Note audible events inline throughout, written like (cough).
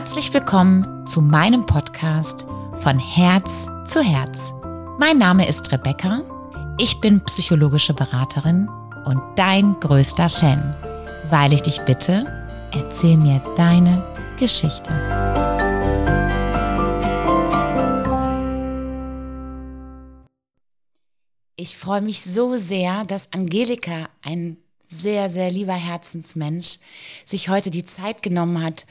Herzlich willkommen zu meinem Podcast von Herz zu Herz. Mein Name ist Rebecca, ich bin psychologische Beraterin und dein größter Fan, weil ich dich bitte, erzähl mir deine Geschichte. Ich freue mich so sehr, dass Angelika, ein sehr, sehr lieber Herzensmensch, sich heute die Zeit genommen hat,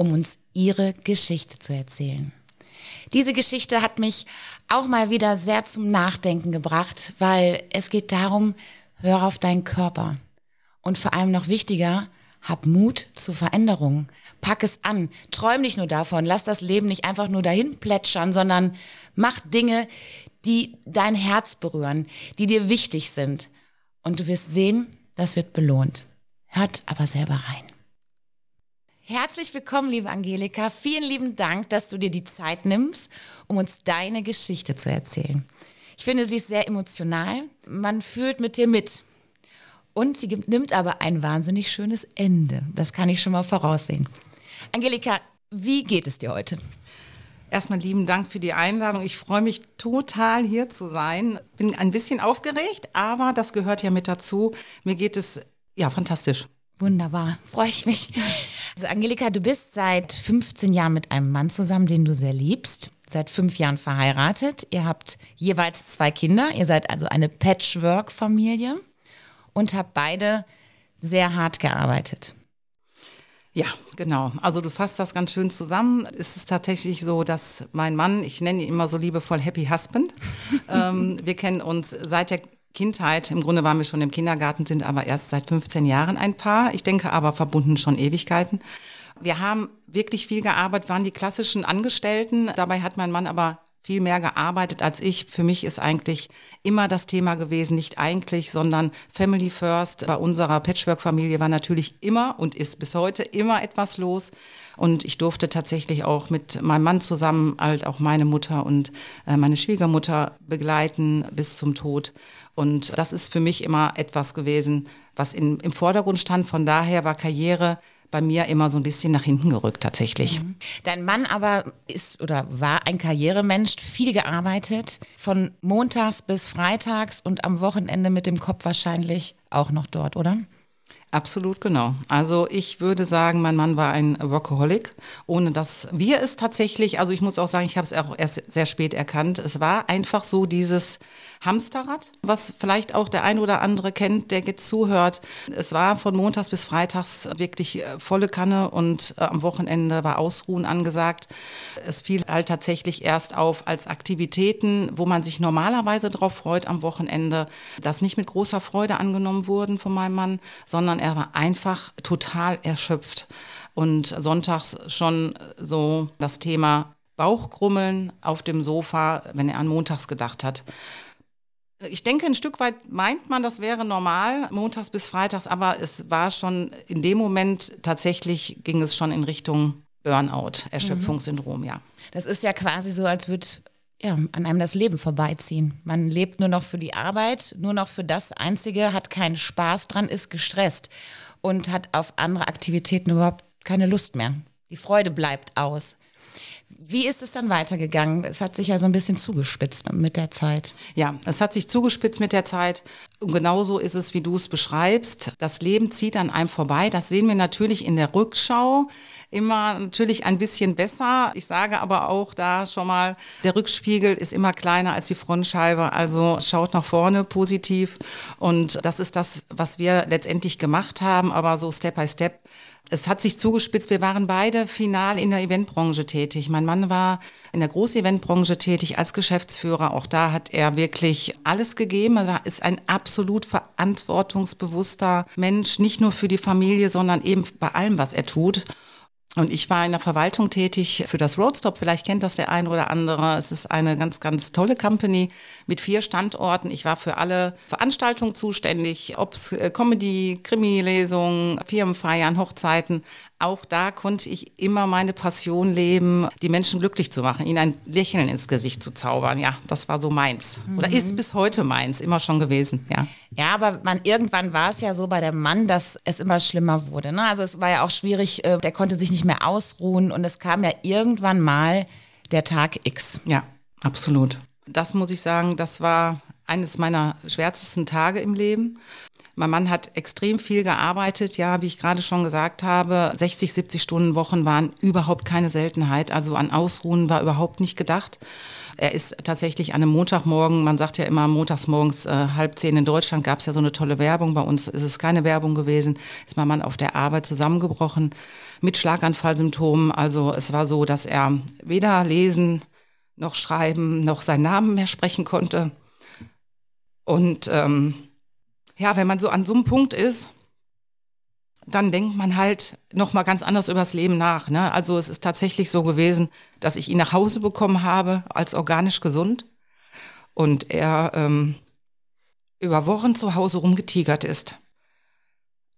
um uns ihre Geschichte zu erzählen. Diese Geschichte hat mich auch mal wieder sehr zum Nachdenken gebracht, weil es geht darum, hör auf deinen Körper. Und vor allem noch wichtiger, hab Mut zur Veränderung. Pack es an. Träum nicht nur davon. Lass das Leben nicht einfach nur dahin plätschern, sondern mach Dinge, die dein Herz berühren, die dir wichtig sind. Und du wirst sehen, das wird belohnt. Hört aber selber rein. Herzlich willkommen, liebe Angelika. Vielen lieben Dank, dass du dir die Zeit nimmst, um uns deine Geschichte zu erzählen. Ich finde, sie ist sehr emotional. Man fühlt mit dir mit. Und sie nimmt aber ein wahnsinnig schönes Ende. Das kann ich schon mal voraussehen. Angelika, wie geht es dir heute? Erstmal lieben Dank für die Einladung. Ich freue mich total hier zu sein. Bin ein bisschen aufgeregt, aber das gehört ja mit dazu. Mir geht es ja fantastisch. Wunderbar, freue ich mich. Also Angelika, du bist seit 15 Jahren mit einem Mann zusammen, den du sehr liebst. Seit fünf Jahren verheiratet. Ihr habt jeweils zwei Kinder. Ihr seid also eine Patchwork-Familie und habt beide sehr hart gearbeitet. Ja, genau. Also du fasst das ganz schön zusammen. Es ist tatsächlich so, dass mein Mann, ich nenne ihn immer so liebevoll Happy Husband, (laughs) ähm, wir kennen uns seit der Kindheit, im Grunde waren wir schon im Kindergarten, sind aber erst seit 15 Jahren ein Paar. Ich denke aber verbunden schon Ewigkeiten. Wir haben wirklich viel gearbeitet, waren die klassischen Angestellten. Dabei hat mein Mann aber viel mehr gearbeitet als ich. Für mich ist eigentlich immer das Thema gewesen, nicht eigentlich, sondern Family First. Bei unserer Patchwork-Familie war natürlich immer und ist bis heute immer etwas los. Und ich durfte tatsächlich auch mit meinem Mann zusammen halt auch meine Mutter und äh, meine Schwiegermutter begleiten bis zum Tod. Und das ist für mich immer etwas gewesen, was in, im Vordergrund stand. Von daher war Karriere bei mir immer so ein bisschen nach hinten gerückt tatsächlich. Mhm. Dein Mann aber ist oder war ein Karrieremensch, viel gearbeitet, von montags bis freitags und am Wochenende mit dem Kopf wahrscheinlich auch noch dort, oder? Absolut genau. Also ich würde sagen, mein Mann war ein Workaholic, ohne dass wir es tatsächlich, also ich muss auch sagen, ich habe es auch erst sehr spät erkannt. Es war einfach so dieses Hamsterrad, was vielleicht auch der ein oder andere kennt, der jetzt zuhört. Es war von montags bis freitags wirklich äh, volle Kanne und äh, am Wochenende war Ausruhen angesagt. Es fiel halt tatsächlich erst auf als Aktivitäten, wo man sich normalerweise darauf freut am Wochenende, das nicht mit großer Freude angenommen wurden von meinem Mann, sondern er war einfach total erschöpft. Und sonntags schon so das Thema Bauchkrummeln auf dem Sofa, wenn er an montags gedacht hat. Ich denke, ein Stück weit meint man, das wäre normal, montags bis freitags, aber es war schon in dem Moment tatsächlich ging es schon in Richtung Burnout, Erschöpfungssyndrom, ja. Das ist ja quasi so, als würde ja, an einem das Leben vorbeiziehen. Man lebt nur noch für die Arbeit, nur noch für das Einzige, hat keinen Spaß dran, ist gestresst und hat auf andere Aktivitäten überhaupt keine Lust mehr. Die Freude bleibt aus. Wie ist es dann weitergegangen? Es hat sich ja so ein bisschen zugespitzt mit der Zeit. Ja, es hat sich zugespitzt mit der Zeit. Und genauso ist es, wie du es beschreibst. Das Leben zieht an einem vorbei. Das sehen wir natürlich in der Rückschau immer natürlich ein bisschen besser. Ich sage aber auch da schon mal, der Rückspiegel ist immer kleiner als die Frontscheibe. Also schaut nach vorne positiv. Und das ist das, was wir letztendlich gemacht haben. Aber so Step by Step es hat sich zugespitzt. Wir waren beide final in der Eventbranche tätig. Mein Mann war in der Groß-Eventbranche tätig als Geschäftsführer. Auch da hat er wirklich alles gegeben. Er ist ein absolut verantwortungsbewusster Mensch, nicht nur für die Familie, sondern eben bei allem, was er tut. Und ich war in der Verwaltung tätig für das Roadstop. Vielleicht kennt das der eine oder andere. Es ist eine ganz, ganz tolle Company mit vier Standorten. Ich war für alle Veranstaltungen zuständig, ob es äh, Comedy, Krimi-Lesungen, Firmenfeiern, Hochzeiten, auch da konnte ich immer meine Passion leben, die Menschen glücklich zu machen, ihnen ein Lächeln ins Gesicht zu zaubern. Ja, das war so meins. Mhm. Oder ist bis heute meins, immer schon gewesen. Ja, ja aber man, irgendwann war es ja so bei dem Mann, dass es immer schlimmer wurde. Ne? Also es war ja auch schwierig, äh, der konnte sich nicht mehr ausruhen und es kam ja irgendwann mal der Tag X. Ja, absolut. Das muss ich sagen, das war eines meiner schwärzesten Tage im Leben. Mein Mann hat extrem viel gearbeitet, ja, wie ich gerade schon gesagt habe. 60, 70 Stunden Wochen waren überhaupt keine Seltenheit. Also an Ausruhen war überhaupt nicht gedacht. Er ist tatsächlich an einem Montagmorgen, man sagt ja immer montags morgens äh, halb zehn in Deutschland gab es ja so eine tolle Werbung. Bei uns ist es keine Werbung gewesen. Ist mein Mann auf der Arbeit zusammengebrochen mit Schlaganfallsymptomen. Also es war so, dass er weder lesen noch schreiben noch seinen Namen mehr sprechen konnte. Und ähm, ja, wenn man so an so einem Punkt ist, dann denkt man halt noch mal ganz anders übers Leben nach. Ne? Also es ist tatsächlich so gewesen, dass ich ihn nach Hause bekommen habe als organisch gesund und er ähm, über Wochen zu Hause rumgetigert ist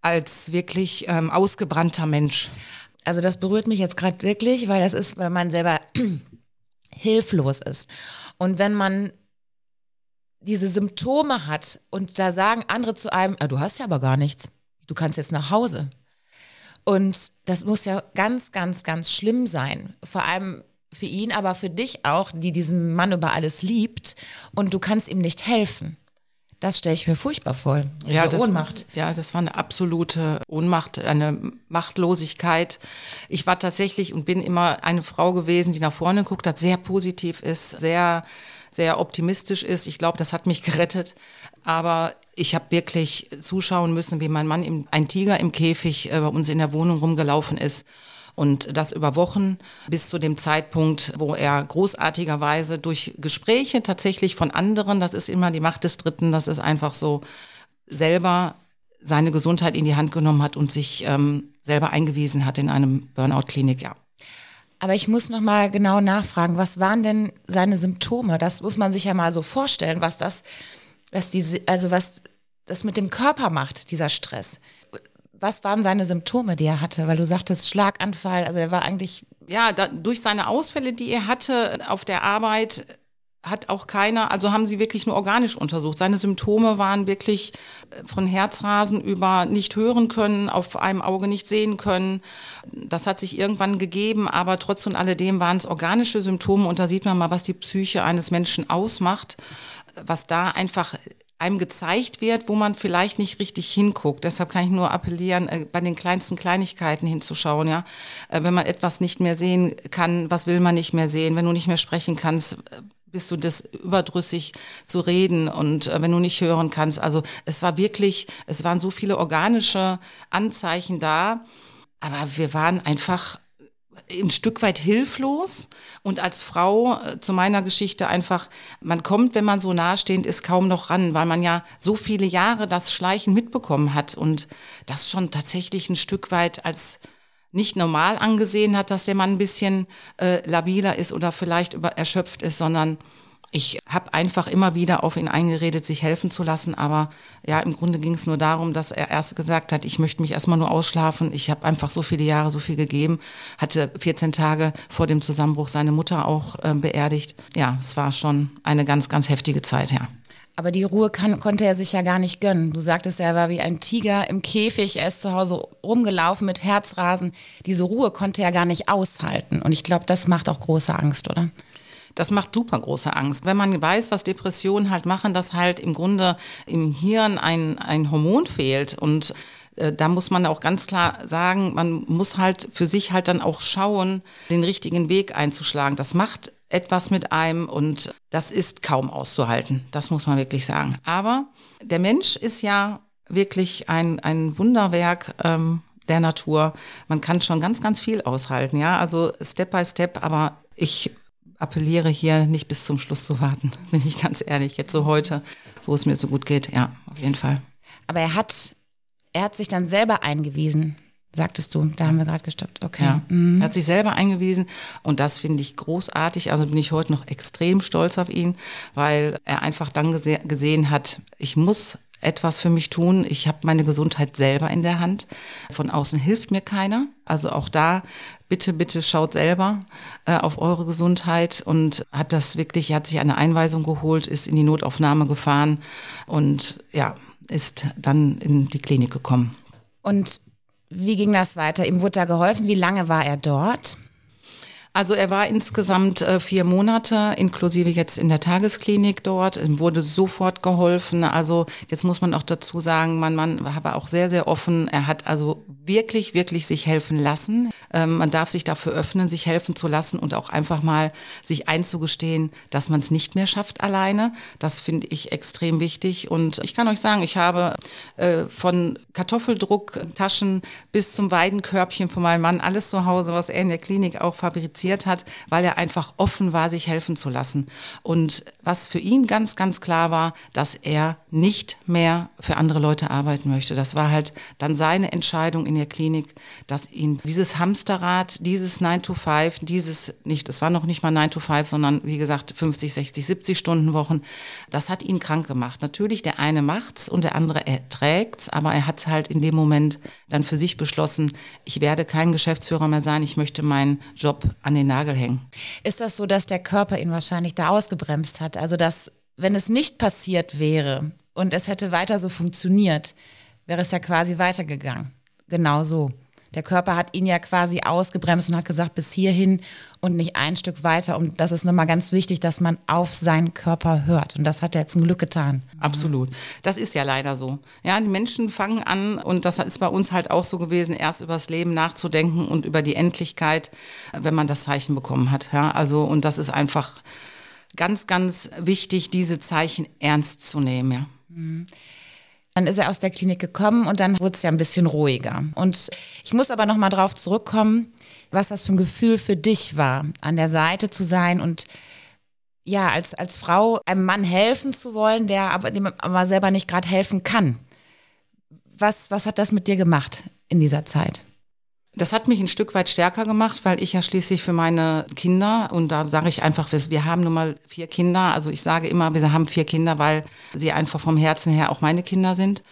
als wirklich ähm, ausgebrannter Mensch. Also das berührt mich jetzt gerade wirklich, weil das ist, weil man selber (clears throat) hilflos ist. Und wenn man diese Symptome hat und da sagen andere zu einem, ah, du hast ja aber gar nichts, du kannst jetzt nach Hause. Und das muss ja ganz, ganz, ganz schlimm sein. Vor allem für ihn, aber für dich auch, die diesen Mann über alles liebt und du kannst ihm nicht helfen. Das stelle ich mir furchtbar vor. Ja, das, Ohnmacht. Ja, das war eine absolute Ohnmacht, eine Machtlosigkeit. Ich war tatsächlich und bin immer eine Frau gewesen, die nach vorne guckt hat, sehr positiv ist, sehr sehr optimistisch ist. Ich glaube, das hat mich (laughs) gerettet. Aber ich habe wirklich zuschauen müssen, wie mein Mann im, ein Tiger im Käfig äh, bei uns in der Wohnung rumgelaufen ist. Und das über Wochen bis zu dem Zeitpunkt, wo er großartigerweise durch Gespräche tatsächlich von anderen, das ist immer die Macht des Dritten, das ist einfach so, selber seine Gesundheit in die Hand genommen hat und sich ähm, selber eingewiesen hat in einem Burnout-Klinik, ja. Aber ich muss noch mal genau nachfragen, was waren denn seine Symptome? Das muss man sich ja mal so vorstellen, was das, was diese, also was das mit dem Körper macht, dieser Stress. Was waren seine Symptome, die er hatte? Weil du sagtest Schlaganfall, also er war eigentlich ja, da, durch seine Ausfälle, die er hatte auf der Arbeit, hat auch keiner, also haben sie wirklich nur organisch untersucht. Seine Symptome waren wirklich äh, von Herzrasen über nicht hören können, auf einem Auge nicht sehen können. Das hat sich irgendwann gegeben, aber trotz und alledem waren es organische Symptome und da sieht man mal, was die Psyche eines Menschen ausmacht, was da einfach einem gezeigt wird, wo man vielleicht nicht richtig hinguckt. Deshalb kann ich nur appellieren, äh, bei den kleinsten Kleinigkeiten hinzuschauen. Ja, äh, wenn man etwas nicht mehr sehen kann, was will man nicht mehr sehen? Wenn du nicht mehr sprechen kannst, bist du das überdrüssig zu reden und äh, wenn du nicht hören kannst. Also es war wirklich, es waren so viele organische Anzeichen da, aber wir waren einfach ein Stück weit hilflos und als Frau äh, zu meiner Geschichte einfach, man kommt, wenn man so nahestehend ist, kaum noch ran, weil man ja so viele Jahre das Schleichen mitbekommen hat und das schon tatsächlich ein Stück weit als nicht normal angesehen hat, dass der Mann ein bisschen äh, labiler ist oder vielleicht über, erschöpft ist, sondern ich habe einfach immer wieder auf ihn eingeredet, sich helfen zu lassen. Aber ja, im Grunde ging es nur darum, dass er erst gesagt hat, ich möchte mich erstmal nur ausschlafen. Ich habe einfach so viele Jahre so viel gegeben. Hatte 14 Tage vor dem Zusammenbruch seine Mutter auch äh, beerdigt. Ja, es war schon eine ganz, ganz heftige Zeit, ja. Aber die Ruhe kann, konnte er sich ja gar nicht gönnen. Du sagtest, er war wie ein Tiger im Käfig. Er ist zu Hause rumgelaufen mit Herzrasen. Diese Ruhe konnte er gar nicht aushalten. Und ich glaube, das macht auch große Angst, oder? Das macht super große Angst. Wenn man weiß, was Depressionen halt machen, dass halt im Grunde im Hirn ein, ein Hormon fehlt und äh, da muss man auch ganz klar sagen, man muss halt für sich halt dann auch schauen, den richtigen Weg einzuschlagen. Das macht etwas mit einem und das ist kaum auszuhalten. Das muss man wirklich sagen. Aber der Mensch ist ja wirklich ein, ein Wunderwerk ähm, der Natur. Man kann schon ganz, ganz viel aushalten, ja. Also Step by Step, aber ich appelliere hier nicht bis zum Schluss zu warten, (laughs) bin ich ganz ehrlich. Jetzt so heute, wo es mir so gut geht, ja, auf jeden Fall. Aber er hat, er hat sich dann selber eingewiesen sagtest du. Da haben wir gerade gestoppt. Okay. Ja. Mhm. Er hat sich selber eingewiesen und das finde ich großartig. Also bin ich heute noch extrem stolz auf ihn, weil er einfach dann gese gesehen hat, ich muss etwas für mich tun. Ich habe meine Gesundheit selber in der Hand. Von außen hilft mir keiner. Also auch da, bitte, bitte schaut selber äh, auf eure Gesundheit und hat das wirklich, hat sich eine Einweisung geholt, ist in die Notaufnahme gefahren und ja, ist dann in die Klinik gekommen. Und wie ging das weiter? Ihm wurde da geholfen. Wie lange war er dort? Also er war insgesamt äh, vier Monate, inklusive jetzt in der Tagesklinik dort. Ihm wurde sofort geholfen. Also jetzt muss man auch dazu sagen, mein Mann war aber auch sehr, sehr offen. Er hat also wirklich, wirklich sich helfen lassen. Ähm, man darf sich dafür öffnen, sich helfen zu lassen und auch einfach mal sich einzugestehen, dass man es nicht mehr schafft alleine. Das finde ich extrem wichtig. Und ich kann euch sagen, ich habe äh, von Kartoffeldrucktaschen bis zum Weidenkörbchen von meinem Mann alles zu Hause, was er in der Klinik auch fabriziert hat, weil er einfach offen war, sich helfen zu lassen. Und was für ihn ganz, ganz klar war, dass er nicht mehr für andere Leute arbeiten möchte. Das war halt dann seine Entscheidung in der Klinik, dass ihn dieses Hamsterrad, dieses 9 to 5, dieses nicht, es war noch nicht mal 9 to 5, sondern wie gesagt 50, 60, 70 Stunden Wochen, das hat ihn krank gemacht. Natürlich, der eine macht's und der andere erträgt's, aber er hat halt in dem Moment dann für sich beschlossen, ich werde kein Geschäftsführer mehr sein, ich möchte meinen Job an an den Nagel hängen. Ist das so, dass der Körper ihn wahrscheinlich da ausgebremst hat? Also, dass, wenn es nicht passiert wäre und es hätte weiter so funktioniert, wäre es ja quasi weitergegangen. Genau so. Der Körper hat ihn ja quasi ausgebremst und hat gesagt, bis hierhin und nicht ein Stück weiter. Und das ist nochmal ganz wichtig, dass man auf seinen Körper hört. Und das hat er zum Glück getan. Absolut. Das ist ja leider so. Ja, die Menschen fangen an, und das ist bei uns halt auch so gewesen, erst über das Leben nachzudenken und über die Endlichkeit, wenn man das Zeichen bekommen hat. Ja, also, und das ist einfach ganz, ganz wichtig, diese Zeichen ernst zu nehmen. Ja. Mhm. Dann ist er aus der Klinik gekommen und dann wurde es ja ein bisschen ruhiger. Und ich muss aber noch mal drauf zurückkommen, was das für ein Gefühl für dich war, an der Seite zu sein und ja, als, als Frau einem Mann helfen zu wollen, der aber, dem aber selber nicht gerade helfen kann. Was, was hat das mit dir gemacht in dieser Zeit? Das hat mich ein Stück weit stärker gemacht, weil ich ja schließlich für meine Kinder, und da sage ich einfach, wir haben nun mal vier Kinder, also ich sage immer, wir haben vier Kinder, weil sie einfach vom Herzen her auch meine Kinder sind.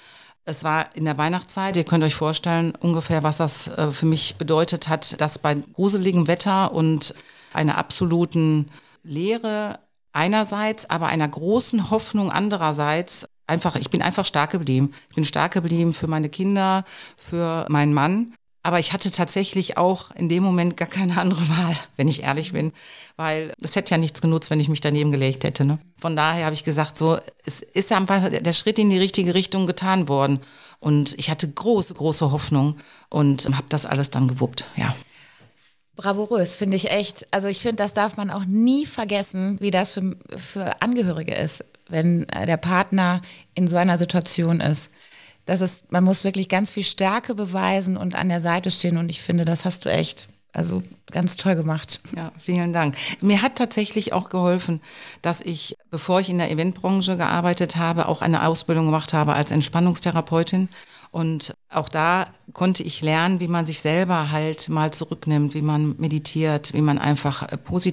Es war in der Weihnachtszeit, ihr könnt euch vorstellen ungefähr, was das äh, für mich bedeutet hat, dass bei gruseligem Wetter und einer absoluten Leere einerseits, aber einer großen Hoffnung andererseits einfach, ich bin einfach stark geblieben. Ich bin stark geblieben für meine Kinder, für meinen Mann. Aber ich hatte tatsächlich auch in dem Moment gar keine andere Wahl, (laughs) wenn ich ehrlich bin, weil es hätte ja nichts genutzt, wenn ich mich daneben gelegt hätte. Ne? Von daher habe ich gesagt, so, es ist einfach der Schritt in die richtige Richtung getan worden. Und ich hatte große, große Hoffnung und habe das alles dann gewuppt, ja. Bravourös, finde ich echt. Also ich finde, das darf man auch nie vergessen, wie das für, für Angehörige ist, wenn äh, der Partner in so einer Situation ist das ist, man muss wirklich ganz viel Stärke beweisen und an der Seite stehen. Und ich finde, das hast du echt also ganz toll gemacht. Ja, vielen Dank. Mir hat tatsächlich auch geholfen, dass ich, bevor ich in der Eventbranche gearbeitet habe, auch eine Ausbildung gemacht habe als Entspannungstherapeutin. Und auch da konnte ich lernen, wie man sich selber halt mal zurücknimmt, wie man meditiert, wie man einfach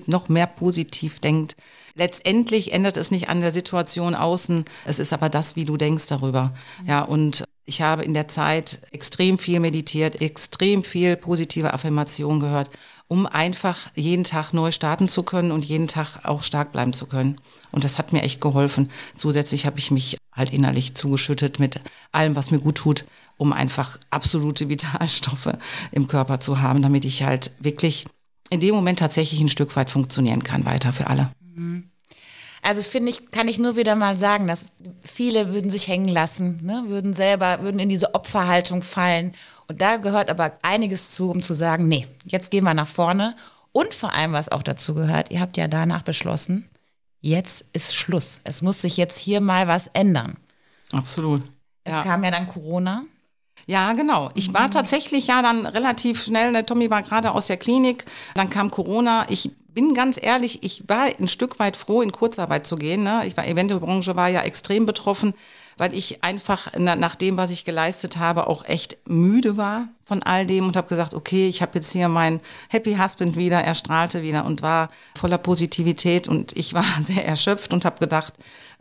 noch mehr positiv denkt. Letztendlich ändert es nicht an der Situation außen. Es ist aber das, wie du denkst darüber. Ja, und ich habe in der Zeit extrem viel meditiert, extrem viel positive Affirmationen gehört, um einfach jeden Tag neu starten zu können und jeden Tag auch stark bleiben zu können. Und das hat mir echt geholfen. Zusätzlich habe ich mich halt innerlich zugeschüttet mit allem, was mir gut tut, um einfach absolute (laughs) Vitalstoffe im Körper zu haben, damit ich halt wirklich in dem Moment tatsächlich ein Stück weit funktionieren kann, weiter für alle. Mhm. Also finde ich, kann ich nur wieder mal sagen, dass viele würden sich hängen lassen, ne? würden selber, würden in diese Opferhaltung fallen. Und da gehört aber einiges zu, um zu sagen, nee, jetzt gehen wir nach vorne. Und vor allem, was auch dazu gehört, ihr habt ja danach beschlossen, jetzt ist Schluss. Es muss sich jetzt hier mal was ändern. Absolut. Es ja. kam ja dann Corona. Ja, genau. Ich war tatsächlich ja dann relativ schnell, der Tommy war gerade aus der Klinik, dann kam Corona. Ich bin ganz ehrlich, ich war ein Stück weit froh, in Kurzarbeit zu gehen. Ne? Ich war, Eventbranche war ja extrem betroffen, weil ich einfach na, nach dem, was ich geleistet habe, auch echt müde war von all dem und habe gesagt, okay, ich habe jetzt hier meinen Happy Husband wieder, er strahlte wieder und war voller Positivität und ich war (laughs) sehr erschöpft und habe gedacht,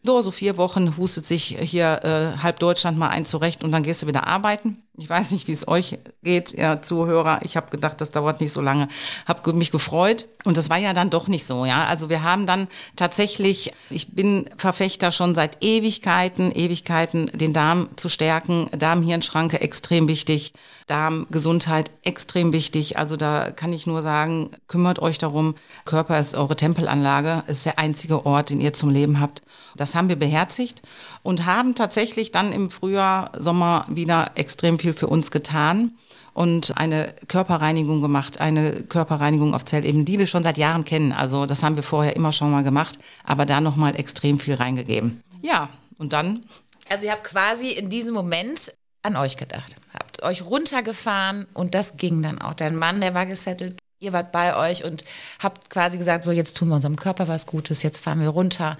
so, so vier Wochen hustet sich hier äh, halb Deutschland mal ein zurecht und dann gehst du wieder arbeiten. Ich weiß nicht, wie es euch geht, ihr Zuhörer. Ich habe gedacht, das dauert nicht so lange. Habe mich gefreut und das war ja dann doch nicht so. Ja, also wir haben dann tatsächlich. Ich bin Verfechter schon seit Ewigkeiten, Ewigkeiten, den Darm zu stärken. Darmhirnschranke extrem wichtig, Darmgesundheit extrem wichtig. Also da kann ich nur sagen, kümmert euch darum. Körper ist eure Tempelanlage, ist der einzige Ort, den ihr zum Leben habt. Das haben wir beherzigt und haben tatsächlich dann im Frühjahr, Sommer wieder extrem viel für uns getan und eine Körperreinigung gemacht, eine Körperreinigung auf Zellebene, die wir schon seit Jahren kennen. Also das haben wir vorher immer schon mal gemacht, aber da nochmal extrem viel reingegeben. Ja, und dann? Also ihr habt quasi in diesem Moment an euch gedacht, habt euch runtergefahren und das ging dann auch. Dein Mann, der war gesettelt, ihr wart bei euch und habt quasi gesagt, so jetzt tun wir unserem Körper was Gutes, jetzt fahren wir runter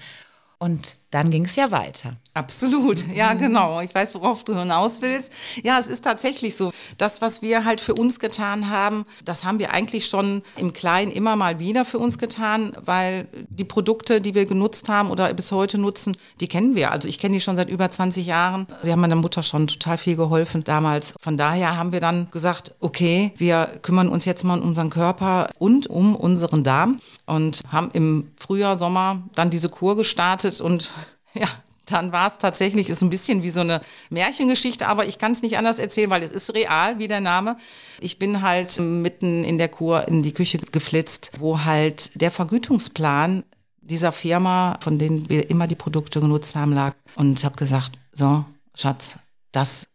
und dann ging es ja weiter. Absolut, ja mhm. genau. Ich weiß, worauf du hinaus willst. Ja, es ist tatsächlich so. Das, was wir halt für uns getan haben, das haben wir eigentlich schon im Kleinen immer mal wieder für uns getan, weil die Produkte, die wir genutzt haben oder bis heute nutzen, die kennen wir. Also ich kenne die schon seit über 20 Jahren. Sie haben meiner Mutter schon total viel geholfen damals. Von daher haben wir dann gesagt, okay, wir kümmern uns jetzt mal um unseren Körper und um unseren Darm und haben im Frühjahr, Sommer dann diese Kur gestartet und (laughs) ja, dann war es tatsächlich, ist ein bisschen wie so eine Märchengeschichte, aber ich kann es nicht anders erzählen, weil es ist real, wie der Name. Ich bin halt mitten in der Kur in die Küche geflitzt, wo halt der Vergütungsplan dieser Firma, von denen wir immer die Produkte genutzt haben, lag. Und habe gesagt, so, Schatz, das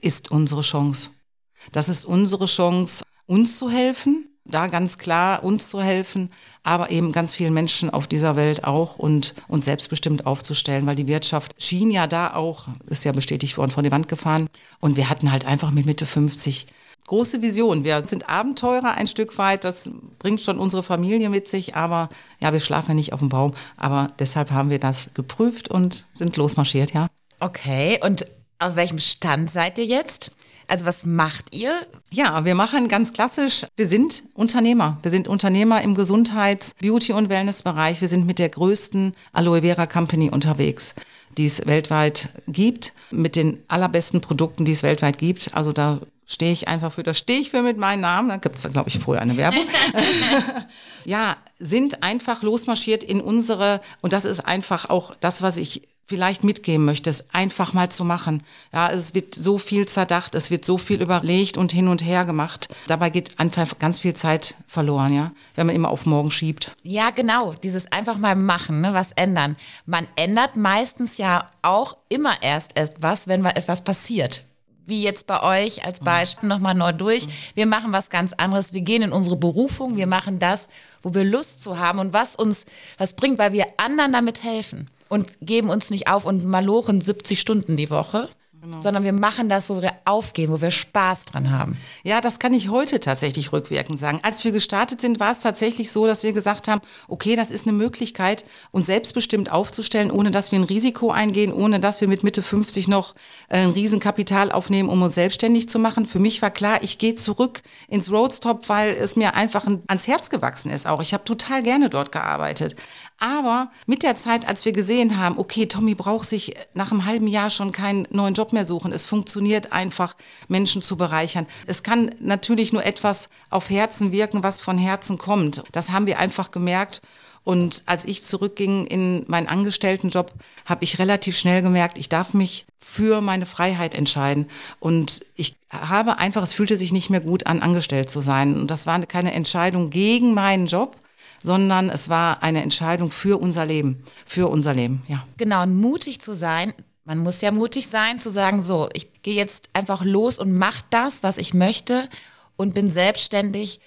ist unsere Chance. Das ist unsere Chance, uns zu helfen, da ganz klar uns zu helfen, aber eben ganz vielen Menschen auf dieser Welt auch und uns selbstbestimmt aufzustellen, weil die Wirtschaft schien ja da auch, ist ja bestätigt worden, vor die Wand gefahren. Und wir hatten halt einfach mit Mitte 50 große Vision. Wir sind Abenteurer ein Stück weit, das bringt schon unsere Familie mit sich, aber ja, wir schlafen ja nicht auf dem Baum, aber deshalb haben wir das geprüft und sind losmarschiert, ja. Okay, und auf welchem Stand seid ihr jetzt? Also was macht ihr? Ja, wir machen ganz klassisch, wir sind Unternehmer. Wir sind Unternehmer im Gesundheits-, Beauty- und Wellnessbereich. Wir sind mit der größten Aloe Vera Company unterwegs, die es weltweit gibt, mit den allerbesten Produkten, die es weltweit gibt. Also da stehe ich einfach für, da stehe ich für mit meinem Namen. Da gibt es, glaube ich, vorher eine Werbung. (laughs) ja, sind einfach losmarschiert in unsere, und das ist einfach auch das, was ich vielleicht mitgeben möchtest, einfach mal zu machen. Ja, es wird so viel zerdacht, es wird so viel überlegt und hin und her gemacht. Dabei geht einfach ganz viel Zeit verloren, ja, wenn man immer auf morgen schiebt. Ja, genau, dieses einfach mal machen, ne, was ändern. Man ändert meistens ja auch immer erst etwas, wenn mal etwas passiert wie jetzt bei euch als Beispiel nochmal neu durch. Wir machen was ganz anderes. Wir gehen in unsere Berufung. Wir machen das, wo wir Lust zu haben und was uns was bringt, weil wir anderen damit helfen und geben uns nicht auf und malochen 70 Stunden die Woche, Genau. Sondern wir machen das, wo wir aufgehen, wo wir Spaß dran haben. Ja, das kann ich heute tatsächlich rückwirkend sagen. Als wir gestartet sind, war es tatsächlich so, dass wir gesagt haben, okay, das ist eine Möglichkeit, uns selbstbestimmt aufzustellen, ohne dass wir ein Risiko eingehen, ohne dass wir mit Mitte 50 noch äh, ein Riesenkapital aufnehmen, um uns selbstständig zu machen. Für mich war klar, ich gehe zurück ins Roadstop, weil es mir einfach ans Herz gewachsen ist auch. Ich habe total gerne dort gearbeitet. Aber mit der Zeit, als wir gesehen haben, okay, Tommy braucht sich nach einem halben Jahr schon keinen neuen Job mehr suchen. Es funktioniert einfach, Menschen zu bereichern. Es kann natürlich nur etwas auf Herzen wirken, was von Herzen kommt. Das haben wir einfach gemerkt. Und als ich zurückging in meinen Angestelltenjob, habe ich relativ schnell gemerkt, ich darf mich für meine Freiheit entscheiden. Und ich habe einfach, es fühlte sich nicht mehr gut an, angestellt zu sein. Und das war keine Entscheidung gegen meinen Job, sondern es war eine Entscheidung für unser Leben, für unser Leben, ja. Genau, und mutig zu sein, man muss ja mutig sein, zu sagen, so, ich gehe jetzt einfach los und mache das, was ich möchte und bin selbstständig.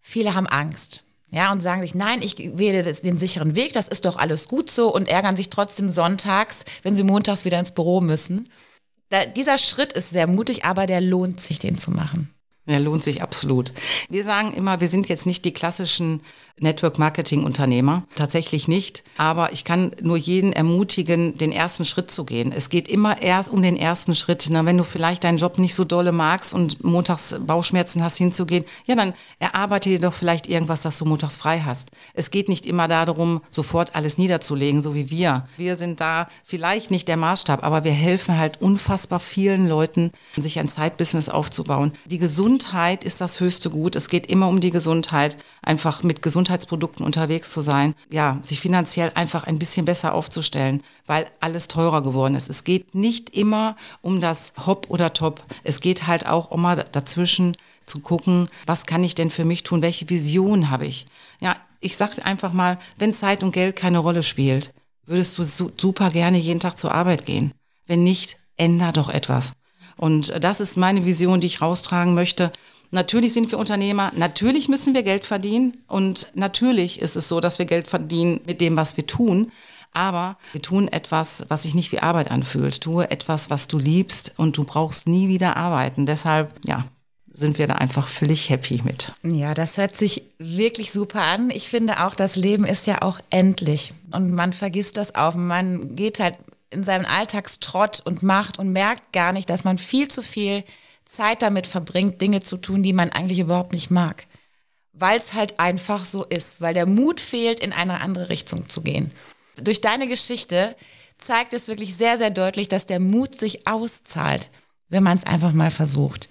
Viele haben Angst. Ja, und sagen sich, nein, ich wähle den sicheren Weg, das ist doch alles gut so und ärgern sich trotzdem sonntags, wenn sie montags wieder ins Büro müssen. Da, dieser Schritt ist sehr mutig, aber der lohnt sich, den zu machen. Ja, lohnt sich absolut. Wir sagen immer, wir sind jetzt nicht die klassischen Network-Marketing-Unternehmer, tatsächlich nicht. Aber ich kann nur jeden ermutigen, den ersten Schritt zu gehen. Es geht immer erst um den ersten Schritt. Na, wenn du vielleicht deinen Job nicht so dolle magst und montags Bauchschmerzen hast hinzugehen, ja, dann erarbeite dir doch vielleicht irgendwas, dass du montags frei hast. Es geht nicht immer darum, sofort alles niederzulegen, so wie wir. Wir sind da vielleicht nicht der Maßstab, aber wir helfen halt unfassbar vielen Leuten, sich ein Zeitbusiness aufzubauen. Die Gesundheit ist das höchste Gut. Es geht immer um die Gesundheit, einfach mit Gesundheit Gesundheitsprodukten unterwegs zu sein, ja, sich finanziell einfach ein bisschen besser aufzustellen, weil alles teurer geworden ist. Es geht nicht immer um das Hop oder Top. Es geht halt auch immer dazwischen zu gucken, was kann ich denn für mich tun? Welche Vision habe ich? Ja, ich sage einfach mal, wenn Zeit und Geld keine Rolle spielt, würdest du super gerne jeden Tag zur Arbeit gehen. Wenn nicht, änder doch etwas. Und das ist meine Vision, die ich raustragen möchte. Natürlich sind wir Unternehmer, natürlich müssen wir Geld verdienen und natürlich ist es so, dass wir Geld verdienen mit dem, was wir tun. Aber wir tun etwas, was sich nicht wie Arbeit anfühlt. Tue etwas, was du liebst und du brauchst nie wieder arbeiten. Deshalb, ja, sind wir da einfach völlig happy mit. Ja, das hört sich wirklich super an. Ich finde auch, das Leben ist ja auch endlich und man vergisst das auf. Man geht halt in seinen Alltagstrott und macht und merkt gar nicht, dass man viel zu viel Zeit damit verbringt, Dinge zu tun, die man eigentlich überhaupt nicht mag. Weil es halt einfach so ist, weil der Mut fehlt, in eine andere Richtung zu gehen. Durch deine Geschichte zeigt es wirklich sehr, sehr deutlich, dass der Mut sich auszahlt, wenn man es einfach mal versucht.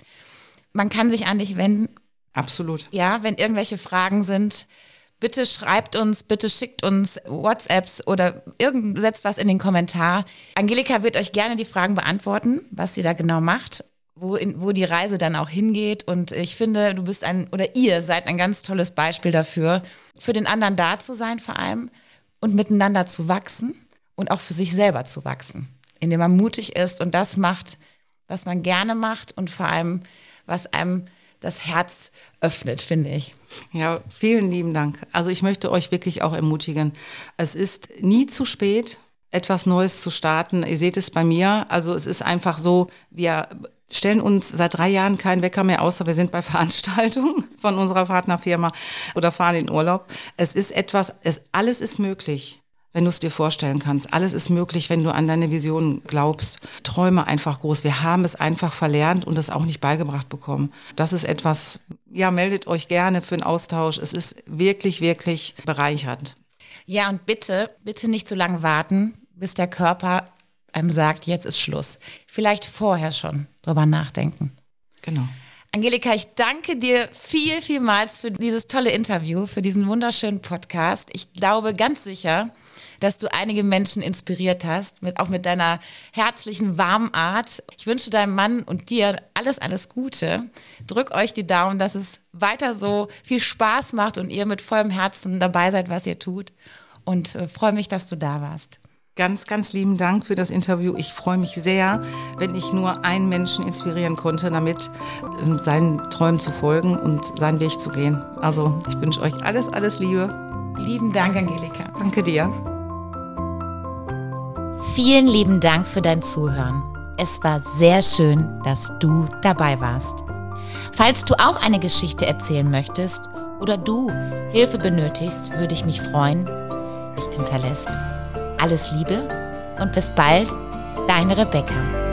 Man kann sich an dich wenden. Absolut. Ja, wenn irgendwelche Fragen sind, bitte schreibt uns, bitte schickt uns WhatsApps oder irgend, setzt was in den Kommentar. Angelika wird euch gerne die Fragen beantworten, was sie da genau macht wo, in, wo die Reise dann auch hingeht. Und ich finde, du bist ein, oder ihr seid ein ganz tolles Beispiel dafür, für den anderen da zu sein vor allem und miteinander zu wachsen und auch für sich selber zu wachsen, indem man mutig ist und das macht, was man gerne macht und vor allem, was einem das Herz öffnet, finde ich. Ja, vielen lieben Dank. Also ich möchte euch wirklich auch ermutigen. Es ist nie zu spät, etwas Neues zu starten. Ihr seht es bei mir. Also es ist einfach so, wir stellen uns seit drei Jahren keinen Wecker mehr außer wir sind bei (laughs) Veranstaltungen von unserer Partnerfirma oder fahren in Urlaub. Es ist etwas, es, alles ist möglich, wenn du es dir vorstellen kannst. Alles ist möglich, wenn du an deine Vision glaubst. Träume einfach groß. Wir haben es einfach verlernt und es auch nicht beigebracht bekommen. Das ist etwas, ja, meldet euch gerne für einen Austausch. Es ist wirklich, wirklich bereichernd. Ja, und bitte, bitte nicht zu lange warten, bis der Körper einem sagt, jetzt ist Schluss. Vielleicht vorher schon drüber nachdenken. Genau. Angelika, ich danke dir viel, vielmals für dieses tolle Interview, für diesen wunderschönen Podcast. Ich glaube ganz sicher, dass du einige Menschen inspiriert hast, mit, auch mit deiner herzlichen, warmen Art. Ich wünsche deinem Mann und dir alles, alles Gute. Drück euch die Daumen, dass es weiter so viel Spaß macht und ihr mit vollem Herzen dabei seid, was ihr tut. Und äh, freue mich, dass du da warst. Ganz, ganz lieben Dank für das Interview. Ich freue mich sehr, wenn ich nur einen Menschen inspirieren konnte, damit ähm, seinen Träumen zu folgen und seinen Weg zu gehen. Also ich wünsche euch alles, alles Liebe. Lieben Dank, Angelika. Danke dir. Vielen lieben Dank für dein Zuhören. Es war sehr schön, dass du dabei warst. Falls du auch eine Geschichte erzählen möchtest oder du Hilfe benötigst, würde ich mich freuen, nicht hinterlässt. Alles Liebe und bis bald, deine Rebecca.